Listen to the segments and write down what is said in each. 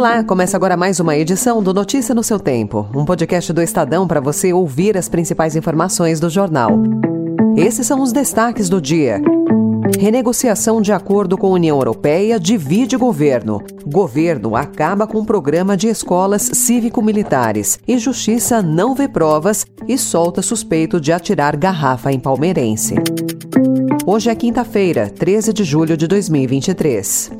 Olá, começa agora mais uma edição do Notícia no seu Tempo, um podcast do Estadão para você ouvir as principais informações do jornal. Esses são os destaques do dia. Renegociação de acordo com a União Europeia divide governo. Governo acaba com o programa de escolas cívico-militares. E Justiça não vê provas e solta suspeito de atirar garrafa em palmeirense. Hoje é quinta-feira, 13 de julho de 2023.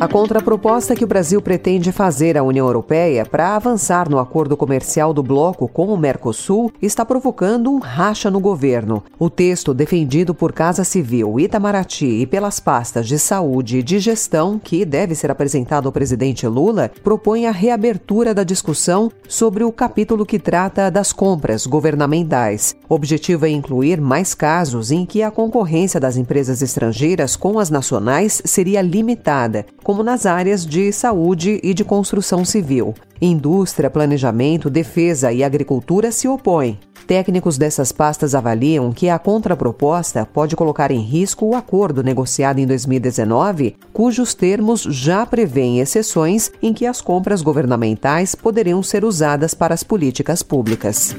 A contraproposta que o Brasil pretende fazer à União Europeia para avançar no acordo comercial do bloco com o Mercosul está provocando um racha no governo. O texto, defendido por Casa Civil, Itamaraty e pelas pastas de saúde e de gestão, que deve ser apresentado ao presidente Lula, propõe a reabertura da discussão sobre o capítulo que trata das compras governamentais. O objetivo é incluir mais casos em que a concorrência das empresas estrangeiras com as nacionais seria limitada como nas áreas de saúde e de construção civil. Indústria, planejamento, defesa e agricultura se opõem. Técnicos dessas pastas avaliam que a contraproposta pode colocar em risco o acordo negociado em 2019, cujos termos já prevêem exceções em que as compras governamentais poderiam ser usadas para as políticas públicas.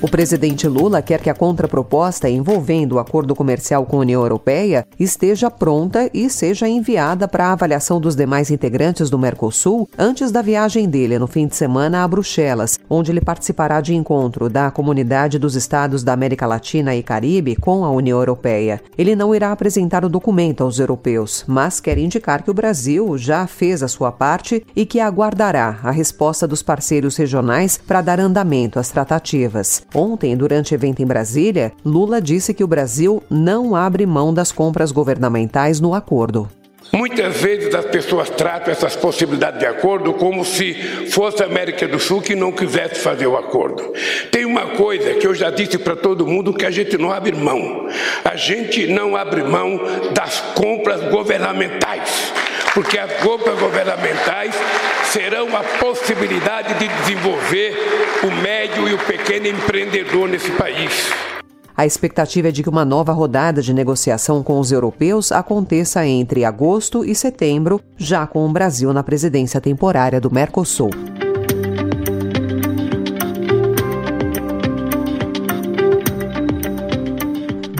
O presidente Lula quer que a contraproposta envolvendo o acordo comercial com a União Europeia esteja pronta e seja enviada para avaliação dos demais integrantes do Mercosul antes da viagem dele no fim de semana a Bruxelas, onde ele participará de encontro da Comunidade dos Estados da América Latina e Caribe com a União Europeia. Ele não irá apresentar o documento aos europeus, mas quer indicar que o Brasil já fez a sua parte e que aguardará a resposta dos parceiros regionais para dar andamento às tratativas. Ontem, durante evento em Brasília, Lula disse que o Brasil não abre mão das compras governamentais no acordo. Muitas vezes as pessoas tratam essas possibilidades de acordo como se fosse a América do Sul que não quisesse fazer o acordo. Tem uma coisa que eu já disse para todo mundo que a gente não abre mão. A gente não abre mão das compras governamentais, porque as compras governamentais serão a possibilidade de desenvolver o médio e o pequeno empreendedor nesse país. A expectativa é de que uma nova rodada de negociação com os europeus aconteça entre agosto e setembro, já com o Brasil na presidência temporária do Mercosul.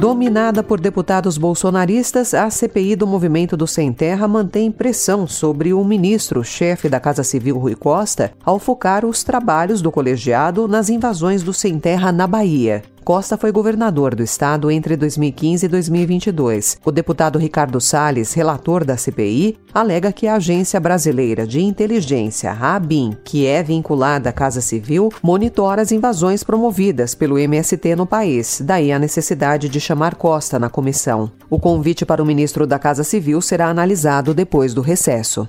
Dominada por deputados bolsonaristas, a CPI do Movimento do Sem Terra mantém pressão sobre o ministro, chefe da Casa Civil Rui Costa, ao focar os trabalhos do colegiado nas invasões do Sem Terra na Bahia. Costa foi governador do estado entre 2015 e 2022. O deputado Ricardo Salles, relator da CPI, alega que a Agência Brasileira de Inteligência, ABIN, que é vinculada à Casa Civil, monitora as invasões promovidas pelo MST no país, daí a necessidade de chamar Costa na comissão. O convite para o ministro da Casa Civil será analisado depois do recesso.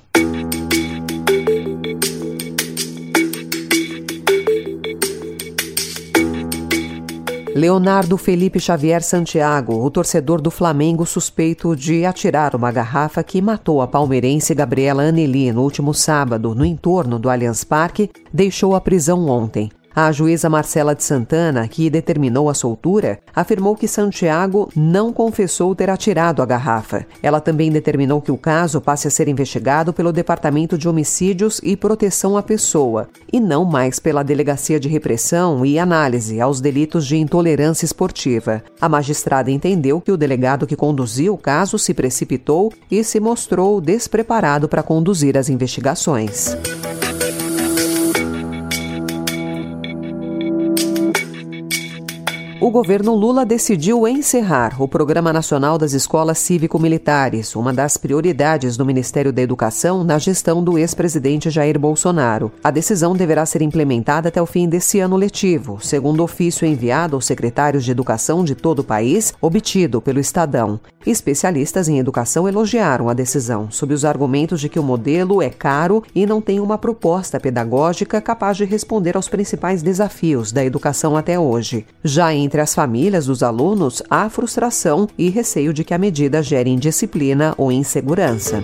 Leonardo Felipe Xavier Santiago, o torcedor do Flamengo suspeito de atirar uma garrafa que matou a palmeirense Gabriela Aneli no último sábado no entorno do Allianz Parque, deixou a prisão ontem. A juíza Marcela de Santana, que determinou a soltura, afirmou que Santiago não confessou ter atirado a garrafa. Ela também determinou que o caso passe a ser investigado pelo Departamento de Homicídios e Proteção à Pessoa, e não mais pela Delegacia de Repressão e Análise aos Delitos de Intolerância Esportiva. A magistrada entendeu que o delegado que conduziu o caso se precipitou e se mostrou despreparado para conduzir as investigações. O governo Lula decidiu encerrar o Programa Nacional das Escolas Cívico-Militares, uma das prioridades do Ministério da Educação na gestão do ex-presidente Jair Bolsonaro. A decisão deverá ser implementada até o fim desse ano letivo, segundo ofício enviado aos secretários de educação de todo o país, obtido pelo Estadão. Especialistas em educação elogiaram a decisão, sob os argumentos de que o modelo é caro e não tem uma proposta pedagógica capaz de responder aos principais desafios da educação até hoje. Já Entre as famílias dos alunos, há frustração e receio de que a medida gere indisciplina ou insegurança.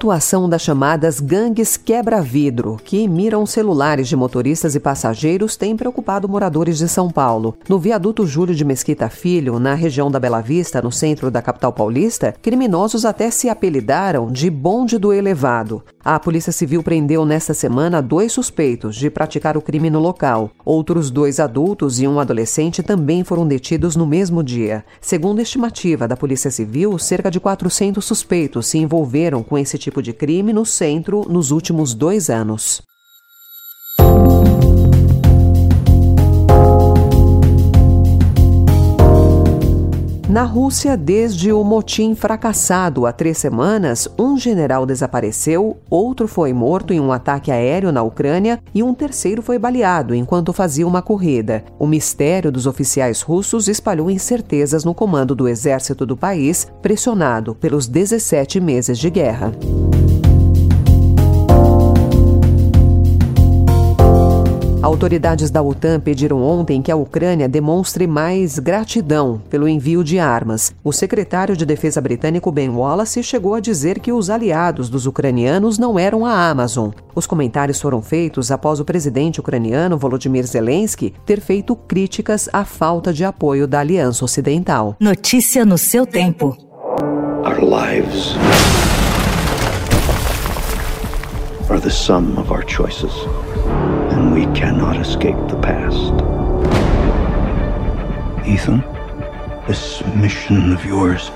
Atuação das chamadas gangues quebra-vidro, que miram celulares de motoristas e passageiros, tem preocupado moradores de São Paulo. No viaduto Júlio de Mesquita Filho, na região da Bela Vista, no centro da capital paulista, criminosos até se apelidaram de bonde do elevado. A Polícia Civil prendeu nesta semana dois suspeitos de praticar o crime no local. Outros dois adultos e um adolescente também foram detidos no mesmo dia. Segundo a estimativa da Polícia Civil, cerca de 400 suspeitos se envolveram com esse tipo de crime no centro nos últimos dois anos. Na Rússia, desde o motim fracassado há três semanas, um general desapareceu, outro foi morto em um ataque aéreo na Ucrânia e um terceiro foi baleado enquanto fazia uma corrida. O mistério dos oficiais russos espalhou incertezas no comando do exército do país, pressionado pelos 17 meses de guerra. Autoridades da OTAN pediram ontem que a Ucrânia demonstre mais gratidão pelo envio de armas. O secretário de Defesa britânico Ben Wallace chegou a dizer que os aliados dos ucranianos não eram a Amazon. Os comentários foram feitos após o presidente ucraniano Volodymyr Zelensky ter feito críticas à falta de apoio da Aliança Ocidental. Notícia no seu tempo. Our lives are the sum of our choices. We cannot escape the past. Ethan, this mission of yours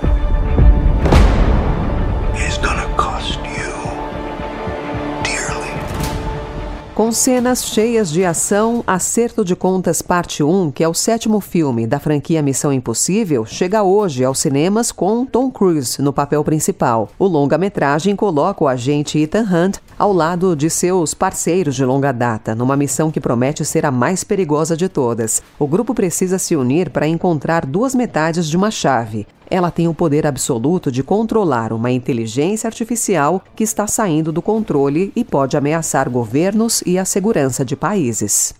Com cenas cheias de ação, Acerto de Contas Parte 1, que é o sétimo filme da franquia Missão Impossível, chega hoje aos cinemas com Tom Cruise no papel principal. O longa-metragem coloca o agente Ethan Hunt ao lado de seus parceiros de longa data, numa missão que promete ser a mais perigosa de todas. O grupo precisa se unir para encontrar duas metades de uma chave. Ela tem o poder absoluto de controlar uma inteligência artificial que está saindo do controle e pode ameaçar governos e a segurança de países.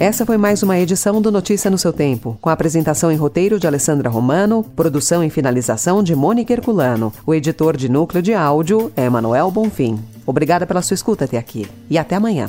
Essa foi mais uma edição do Notícia no seu Tempo, com apresentação em roteiro de Alessandra Romano, produção e finalização de Mônica Herculano. O editor de núcleo de áudio é Manuel Bonfim. Obrigada pela sua escuta até aqui e até amanhã.